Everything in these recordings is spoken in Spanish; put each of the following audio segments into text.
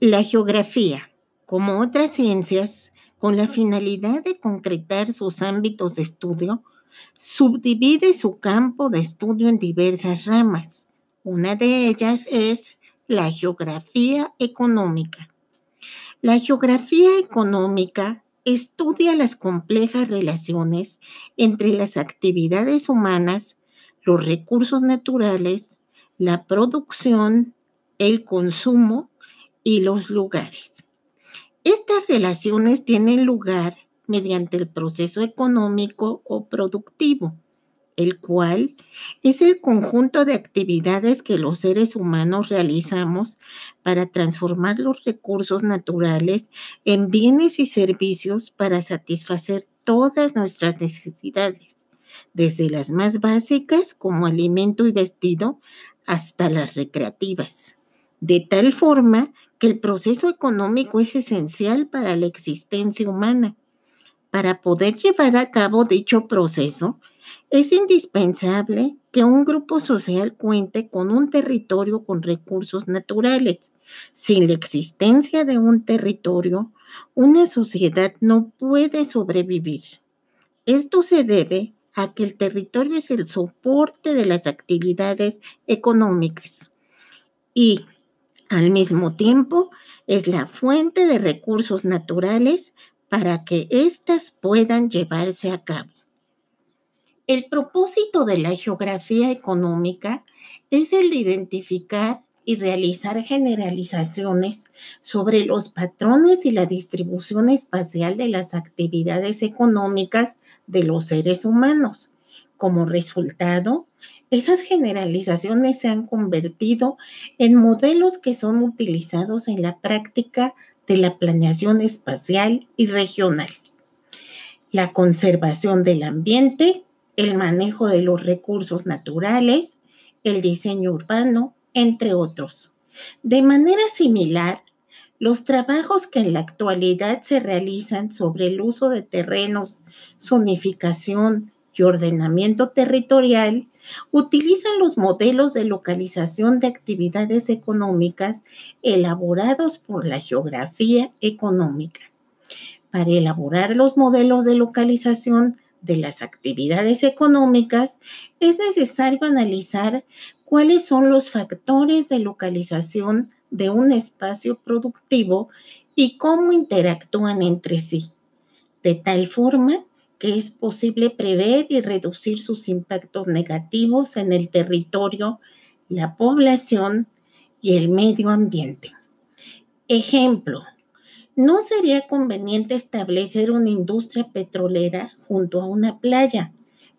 La geografía, como otras ciencias, con la finalidad de concretar sus ámbitos de estudio, subdivide su campo de estudio en diversas ramas. Una de ellas es la geografía económica. La geografía económica estudia las complejas relaciones entre las actividades humanas, los recursos naturales, la producción, el consumo y los lugares. Estas relaciones tienen lugar mediante el proceso económico o productivo, el cual es el conjunto de actividades que los seres humanos realizamos para transformar los recursos naturales en bienes y servicios para satisfacer todas nuestras necesidades, desde las más básicas como alimento y vestido hasta las recreativas, de tal forma que el proceso económico es esencial para la existencia humana para poder llevar a cabo dicho proceso, es indispensable que un grupo social cuente con un territorio con recursos naturales. Sin la existencia de un territorio, una sociedad no puede sobrevivir. Esto se debe a que el territorio es el soporte de las actividades económicas y al mismo tiempo es la fuente de recursos naturales para que éstas puedan llevarse a cabo. El propósito de la geografía económica es el de identificar y realizar generalizaciones sobre los patrones y la distribución espacial de las actividades económicas de los seres humanos. Como resultado, esas generalizaciones se han convertido en modelos que son utilizados en la práctica de la planeación espacial y regional, la conservación del ambiente, el manejo de los recursos naturales, el diseño urbano, entre otros. De manera similar, los trabajos que en la actualidad se realizan sobre el uso de terrenos, zonificación y ordenamiento territorial utilizan los modelos de localización de actividades económicas elaborados por la geografía económica. Para elaborar los modelos de localización de las actividades económicas, es necesario analizar cuáles son los factores de localización de un espacio productivo y cómo interactúan entre sí, de tal forma es posible prever y reducir sus impactos negativos en el territorio, la población y el medio ambiente. Ejemplo, no sería conveniente establecer una industria petrolera junto a una playa.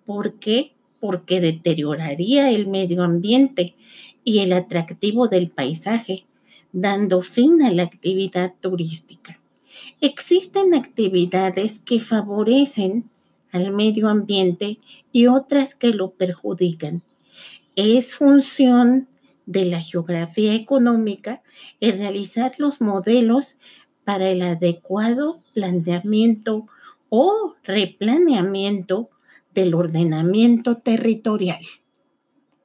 ¿Por qué? Porque deterioraría el medio ambiente y el atractivo del paisaje, dando fin a la actividad turística. Existen actividades que favorecen al medio ambiente y otras que lo perjudican. Es función de la geografía económica el realizar los modelos para el adecuado planteamiento o replaneamiento del ordenamiento territorial.